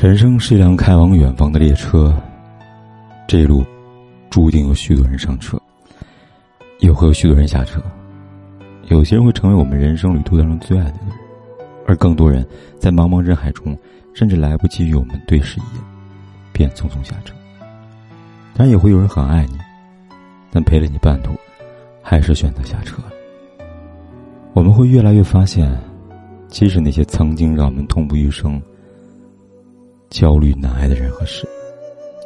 人生是一辆开往远方的列车，这一路注定有许多人上车，也会有许多人下车。有些人会成为我们人生旅途当中最爱的人，而更多人在茫茫人海中，甚至来不及与我们对视一眼，便匆匆下车。当然，也会有人很爱你，但陪了你半途，还是选择下车。我们会越来越发现，其实那些曾经让我们痛不欲生。焦虑难挨的人和事，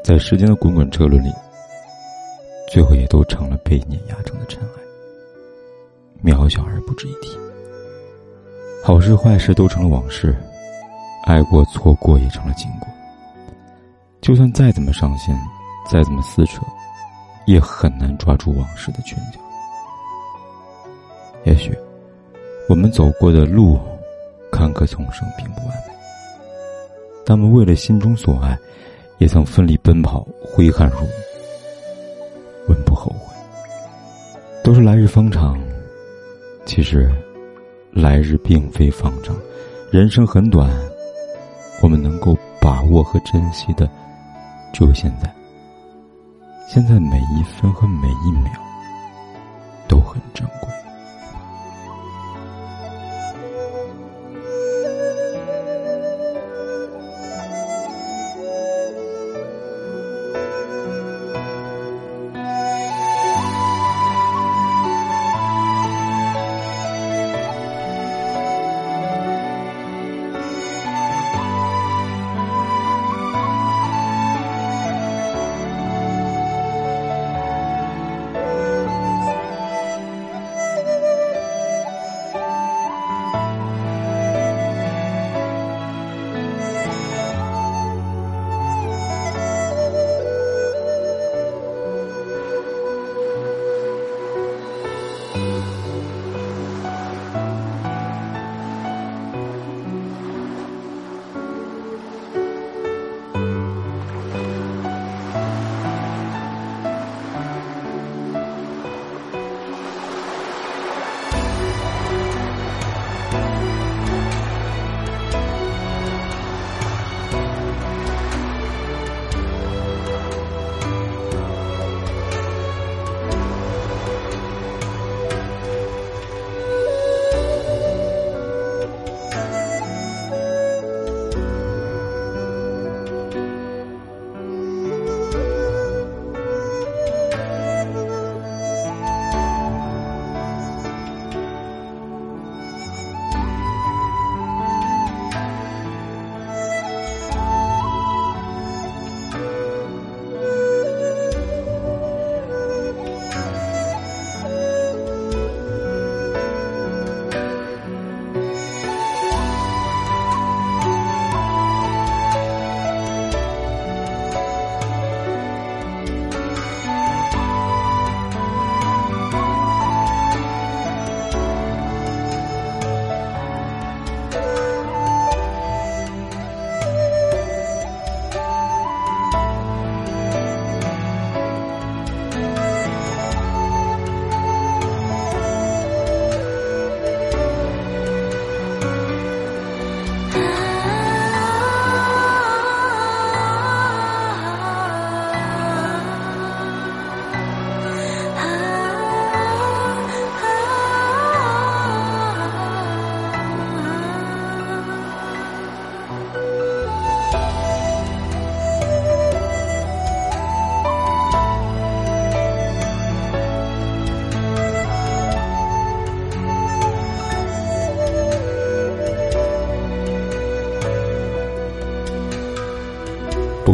在时间的滚滚车轮里，最后也都成了被碾压成的尘埃，渺小而不值一提。好事坏事都成了往事，爱过错过也成了经过。就算再怎么伤心，再怎么撕扯，也很难抓住往事的拳脚。也许，我们走过的路，坎坷丛生，并不完美。他们为了心中所爱，也曾奋力奔跑，挥汗如雨，问不后悔。都是来日方长，其实，来日并非方长。人生很短，我们能够把握和珍惜的，只有现在。现在每一分和每一秒，都很珍贵。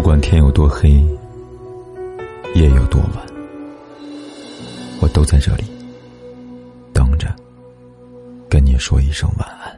不管天有多黑，夜有多晚，我都在这里等着，跟你说一声晚安。